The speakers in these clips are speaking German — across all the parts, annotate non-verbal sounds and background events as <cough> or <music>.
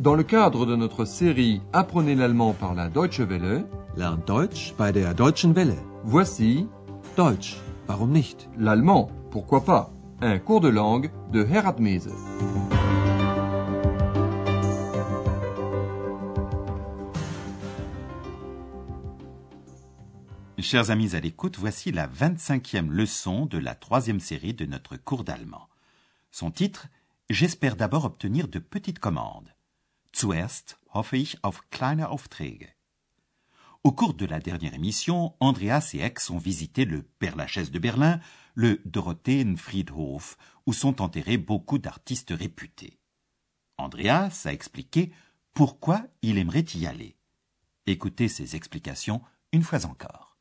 Dans le cadre de notre série Apprenez l'allemand par la Deutsche Welle, Lernt Deutsch bei der Deutschen Welle. voici Deutsch, warum nicht? l'allemand, pourquoi pas, un cours de langue de Herat Mese. Chers amis à l'écoute, voici la 25e leçon de la troisième série de notre cours d'allemand. Son titre J'espère d'abord obtenir de petites commandes. Zuerst hoffe ich auf kleine Aufträge. Au cours de la dernière émission, Andreas et Ex ont visité le Père Lachaise de Berlin, le Dorotheenfriedhof, où sont enterrés beaucoup d'artistes réputés. Andreas a expliqué pourquoi il aimerait y aller. Écoutez ses explications une fois encore.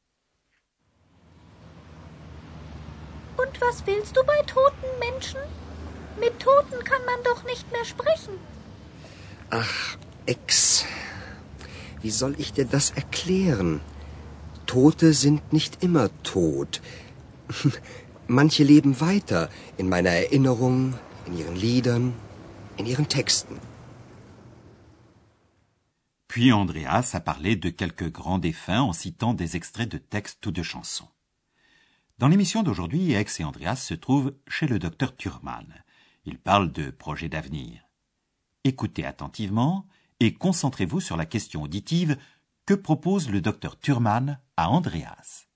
Und was willst du bei toten Menschen? Mit Toten kann man doch nicht mehr sprechen. Ach, Ex, wie soll ich dir das erklären? Tote sind nicht immer tot. <laughs> Manche leben weiter in meiner Erinnerung, in ihren Liedern, in ihren Texten. Puis Andreas a parlé de quelques grands défunts en citant des extraits de textes ou de chansons. Dans l'émission d'aujourd'hui, Ex et Andreas se trouvent chez le docteur Thurman. Ils parlent de projets d'avenir. Écoutez attentivement et concentrez-vous sur la question auditive que propose le docteur Thurman à Andreas.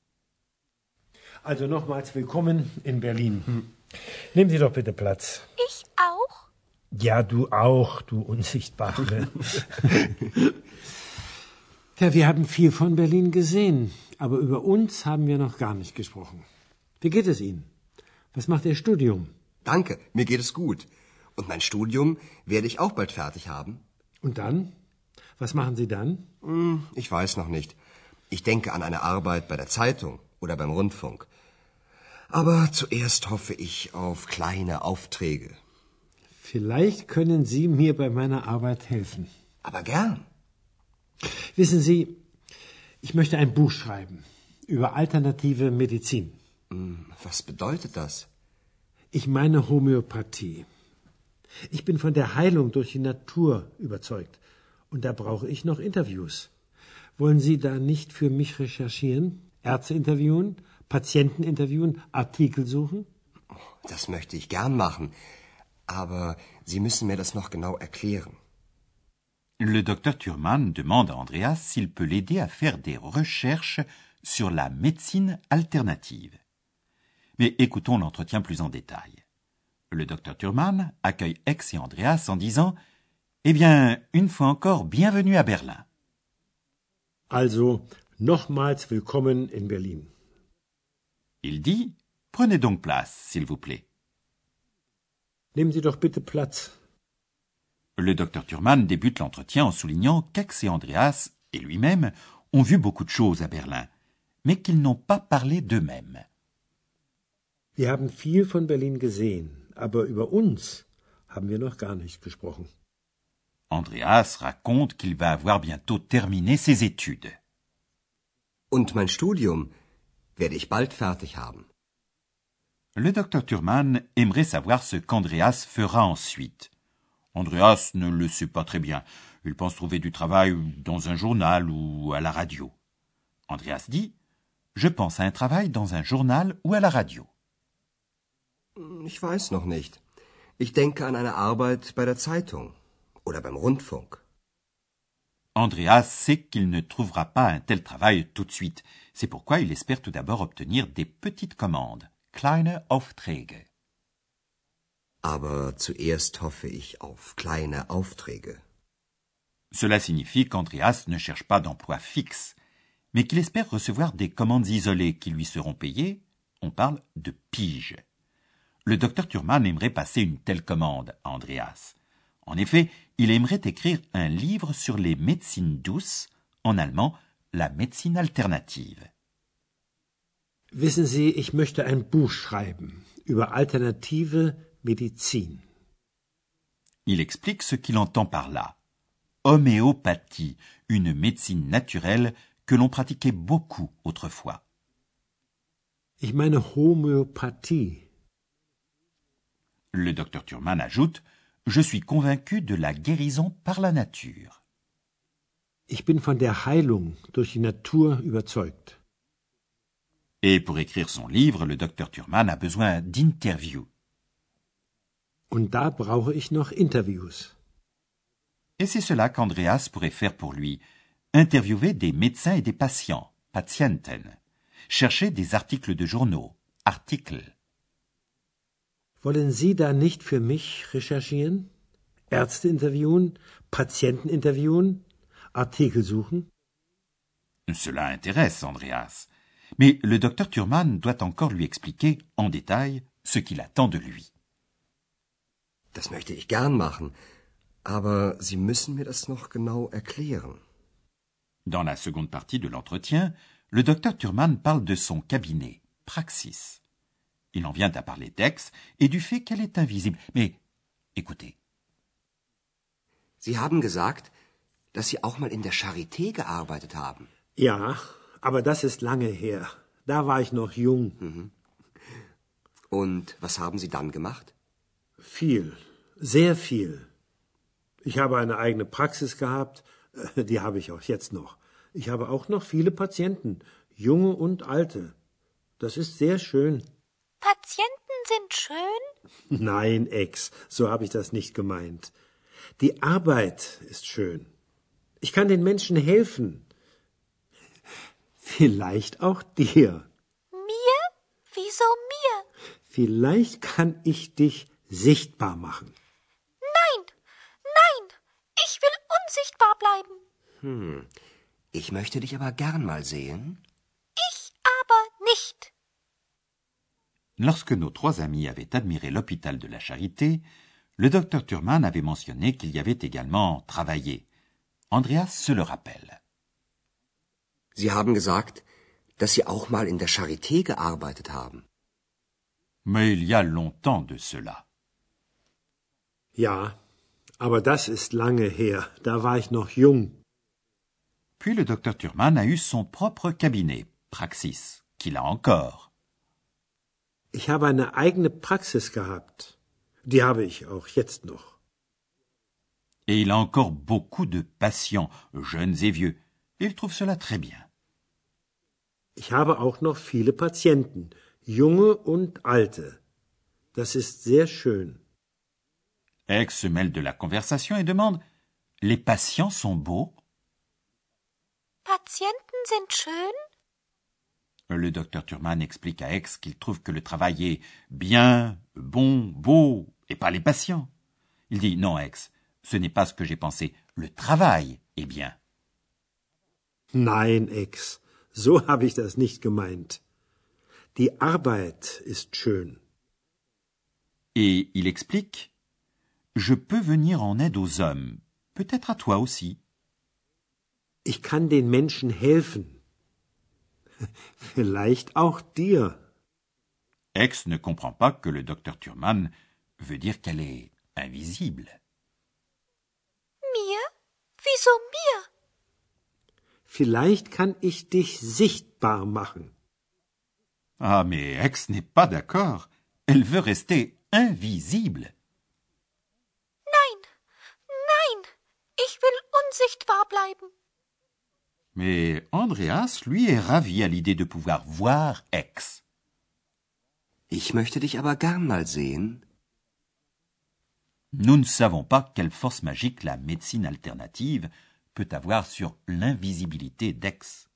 Also nochmals willkommen in Berlin. Nehmen Sie doch bitte Platz. Ich auch? Ja, du auch, du Unsichtbare. <laughs> ja, wir haben viel von Berlin gesehen, aber über uns haben wir noch gar nicht gesprochen. Wie geht es Ihnen? Was macht Ihr Studium? Danke, mir geht es gut. Und mein Studium werde ich auch bald fertig haben. Und dann? Was machen Sie dann? Hm, ich weiß noch nicht. Ich denke an eine Arbeit bei der Zeitung oder beim Rundfunk. Aber zuerst hoffe ich auf kleine Aufträge. Vielleicht können Sie mir bei meiner Arbeit helfen. Aber gern. Wissen Sie, ich möchte ein Buch schreiben über alternative Medizin. Hm, Was bedeutet das? Ich meine Homöopathie. Ich bin von der Heilung durch die Natur überzeugt. Und da brauche ich noch Interviews. Wollen Sie da nicht für mich recherchieren? Ärzte interviewen? Patienten interviewen? Artikel suchen? Das möchte ich gern machen. Aber Sie müssen mir das noch genau erklären. Le docteur Thurman demande à Andreas s'il peut l'aider à faire des recherches sur la médecine alternative. Mais écoutons l'entretien plus en détail. Le docteur Thurman accueille Ex et Andreas en disant Eh bien, une fois encore, bienvenue à Berlin. Also, nochmals willkommen in Berlin. Il dit Prenez donc place, s'il vous plaît. Nehmen Sie doch bitte Platz. Le docteur Thurman débute l'entretien en soulignant qu'Ex et Andreas et lui-même ont vu beaucoup de choses à Berlin, mais qu'ils n'ont pas parlé d'eux-mêmes. Wir haben viel von Berlin gesehen, aber über uns haben wir noch gar nicht gesprochen. Andreas raconte qu'il va avoir bientôt terminé ses études. Und mein Studium werde ich bald fertig haben. Le docteur Thurman aimerait savoir ce qu'Andreas fera ensuite. Andreas ne le sait pas très bien. Il pense trouver du travail dans un journal ou à la radio. Andreas dit Je pense à un travail dans un journal ou à la radio. Ich weiß noch nicht. Ich denke an eine Arbeit bei der Zeitung oder beim Rundfunk. Andreas sait qu'il ne trouvera pas un tel travail tout de suite. C'est pourquoi il espère tout d'abord obtenir des petites commandes, kleine Aufträge. Aber zuerst hoffe ich auf kleine Aufträge. Cela signifie qu'Andreas ne cherche pas d'emploi fixe, mais qu'il espère recevoir des commandes isolées qui lui seront payées. On parle de pige. Le docteur Thurman aimerait passer une telle commande à Andreas. En effet, il aimerait écrire un livre sur les médecines douces, en allemand la médecine alternative. Wissen Sie, ich möchte ein Buch schreiben über alternative Medizin. Il explique ce qu'il entend par là. Homéopathie, une médecine naturelle que l'on pratiquait beaucoup autrefois. Ich meine Homöopathie. Le docteur Thurman ajoute Je suis convaincu de la guérison par la nature. Ich bin von der Heilung durch die Natur überzeugt. Et pour écrire son livre, le docteur Thurman a besoin d'interviews. Und da brauche ich noch Interviews. Et c'est cela qu'Andreas pourrait faire pour lui. Interviewer des médecins et des patients, Patienten. Chercher des articles de journaux, Artikel. Wollen Sie da nicht für mich recherchieren? Ärzte interviewen, Patienten interviewen, Artikel suchen? Cela intéresse Andreas. Mais le docteur Thurman doit encore lui expliquer en détail ce qu'il attend de lui. Das möchte ich gern machen. Aber Sie müssen mir das noch genau erklären. Dans la seconde partie de l'entretien, le docteur Thurman parle de son cabinet, Praxis. Il en vient à parler d'Aix et du fait qu'elle est invisible. Mais écoutez. Sie haben gesagt, dass Sie auch mal in der Charité gearbeitet haben. Ja, aber das ist lange her. Da war ich noch jung. Und was haben Sie dann gemacht? Viel, sehr viel. Ich habe eine eigene Praxis gehabt, äh, die habe ich auch jetzt noch. Ich habe auch noch viele Patienten, junge und alte. Das ist sehr schön. Patienten sind schön? Nein, Ex, so habe ich das nicht gemeint. Die Arbeit ist schön. Ich kann den Menschen helfen. Vielleicht auch dir. Mir? Wieso mir? Vielleicht kann ich dich sichtbar machen. Nein, nein, ich will unsichtbar bleiben. Hm. Ich möchte dich aber gern mal sehen. Lorsque nos trois amis avaient admiré l'hôpital de la Charité, le docteur Thurman avait mentionné qu'il y avait également travaillé. Andreas se le rappelle. Sie haben gesagt, dass Sie auch mal in der Charité gearbeitet haben. Mais il y a longtemps de cela. Ja, aber das ist lange her. Da war ich noch jung. Puis le docteur Thurman a eu son propre cabinet, Praxis, qu'il a encore. Ich habe eine eigene Praxis gehabt. Die habe ich auch jetzt noch. Et il a encore beaucoup de patients, jeunes et vieux. Il trouve cela très bien. Ich habe auch noch viele Patienten, junge und alte. Das ist sehr schön. Aix se mêle de la conversation et demande Les patients sont beaux Patienten sind schön? Le docteur Thurman explique à Aix qu'il trouve que le travail est bien, bon, beau, et pas les patients. Il dit Non, Aix, ce n'est pas ce que j'ai pensé. Le travail est bien. Nein, Ex, so habe ich das nicht gemeint. Die Arbeit ist schön. Et il explique Je peux venir en aide aux hommes, peut-être à toi aussi. Ich kann den Menschen helfen. <laughs> Vielleicht auch dir. Aix ne comprend pas que le docteur Thurman veut dire qu'elle est invisible. Mir? Wieso mir? Vielleicht kann ich dich sichtbar machen. Ah, mais Aix n'est pas d'accord. Elle veut rester invisible. Nein, nein, ich will unsichtbar bleiben. Mais Andreas, lui, est ravi à l'idée de pouvoir voir Aix. Ich möchte dich aber gern mal sehen. Nous ne savons pas quelle force magique la médecine alternative peut avoir sur l'invisibilité d'Aix.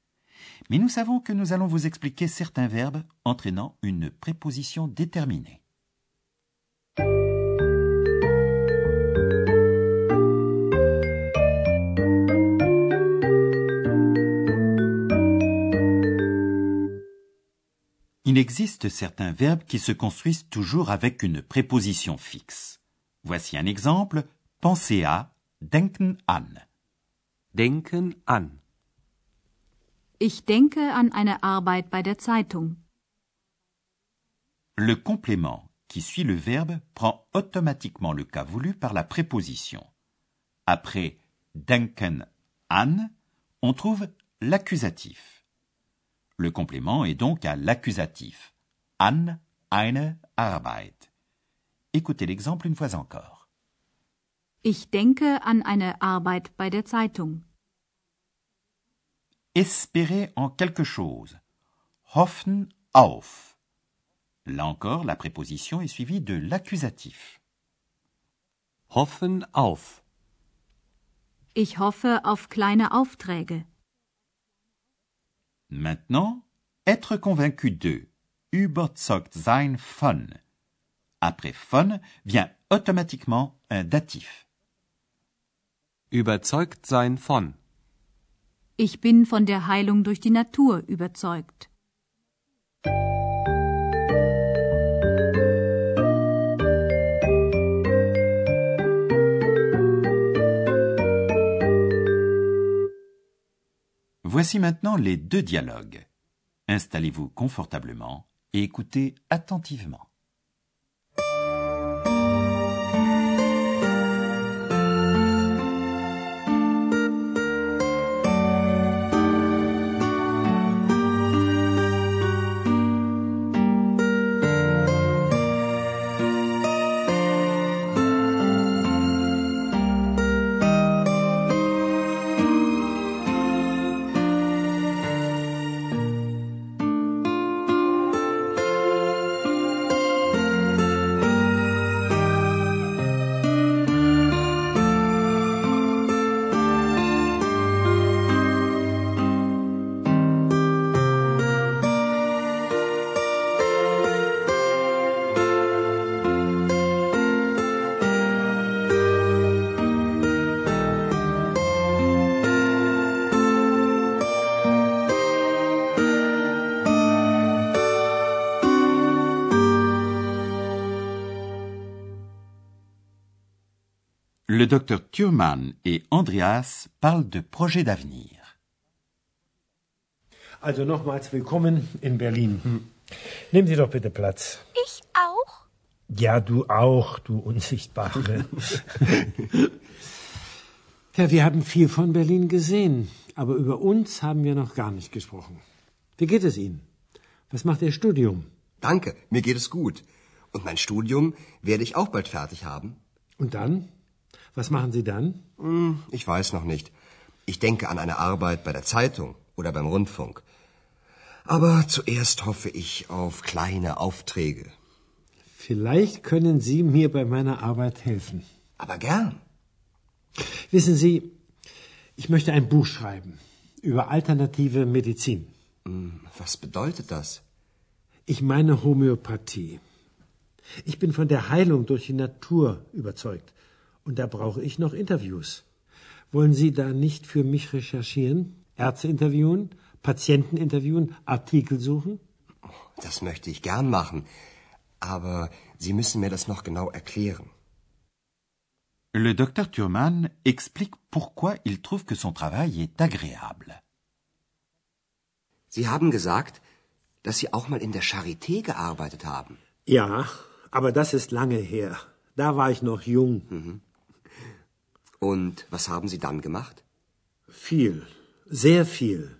Mais nous savons que nous allons vous expliquer certains verbes entraînant une préposition déterminée. Il existe certains verbes qui se construisent toujours avec une préposition fixe. Voici un exemple. Penser à, denken an. Denken an. Ich denke an eine Arbeit bei der Zeitung. Le complément qui suit le verbe prend automatiquement le cas voulu par la préposition. Après denken an, on trouve l'accusatif. Le complément est donc à l'accusatif. An eine Arbeit. Écoutez l'exemple une fois encore. Ich denke an eine Arbeit bei der Zeitung. Espérer en quelque chose. Hoffen auf. Là encore, la préposition est suivie de l'accusatif. Hoffen auf. Ich hoffe auf kleine Aufträge. Maintenant, être convaincu de. Überzeugt sein von. Après von vient automatiquement un datif. Überzeugt sein von. Ich bin von der Heilung durch die Natur überzeugt. Voici maintenant les deux dialogues. Installez-vous confortablement et écoutez attentivement. Le docteur Thurman et Andreas parlent de projets d'avenir. Also nochmals willkommen in Berlin. Nehmen Sie doch bitte Platz. Ich auch? Ja, du auch, du Unsichtbare. <laughs> ja, wir haben viel von Berlin gesehen, aber über uns haben wir noch gar nicht gesprochen. Wie geht es Ihnen? Was macht Ihr Studium? Danke, mir geht es gut. Und mein Studium werde ich auch bald fertig haben. Und dann? Was machen Sie dann? Hm, ich weiß noch nicht. Ich denke an eine Arbeit bei der Zeitung oder beim Rundfunk. Aber zuerst hoffe ich auf kleine Aufträge. Vielleicht können Sie mir bei meiner Arbeit helfen. Aber gern. Wissen Sie, ich möchte ein Buch schreiben über alternative Medizin. Hm, Was bedeutet das? Ich meine Homöopathie. Ich bin von der Heilung durch die Natur überzeugt. Und da brauche ich noch Interviews. Wollen Sie da nicht für mich recherchieren? Ärzte interviewen? Patienten interviewen? Artikel suchen? Das möchte ich gern machen. Aber Sie müssen mir das noch genau erklären. Le docteur Thurman explique pourquoi il trouve que son travail est agréable. Sie haben gesagt, dass Sie auch mal in der Charité gearbeitet haben. Ja, aber das ist lange her. Da war ich noch jung. Und was haben Sie dann gemacht? Viel, sehr viel.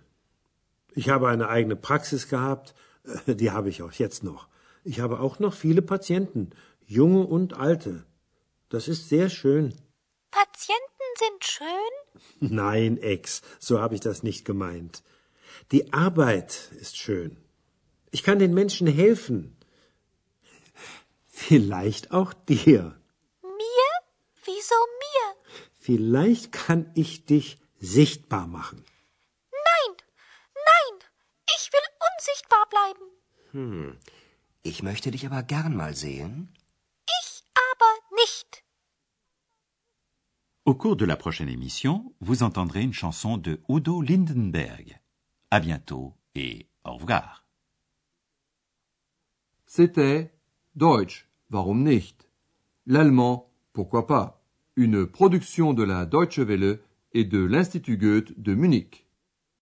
Ich habe eine eigene Praxis gehabt, äh, die habe ich auch jetzt noch. Ich habe auch noch viele Patienten, junge und alte. Das ist sehr schön. Patienten sind schön? <laughs> Nein, Ex, so habe ich das nicht gemeint. Die Arbeit ist schön. Ich kann den Menschen helfen. Vielleicht auch dir. Mir? Wieso mir? Vielleicht kann ich dich sichtbar machen. Nein, nein, ich will unsichtbar bleiben. Hm. Ich möchte dich aber gern mal sehen. Ich aber nicht. Au cours de la prochaine émission, vous entendrez une chanson de Udo Lindenberg. À bientôt et au revoir. C'était Deutsch, warum nicht L'allemand, pourquoi pas Une production de la Deutsche Welle et de l'Institut Goethe de Munich.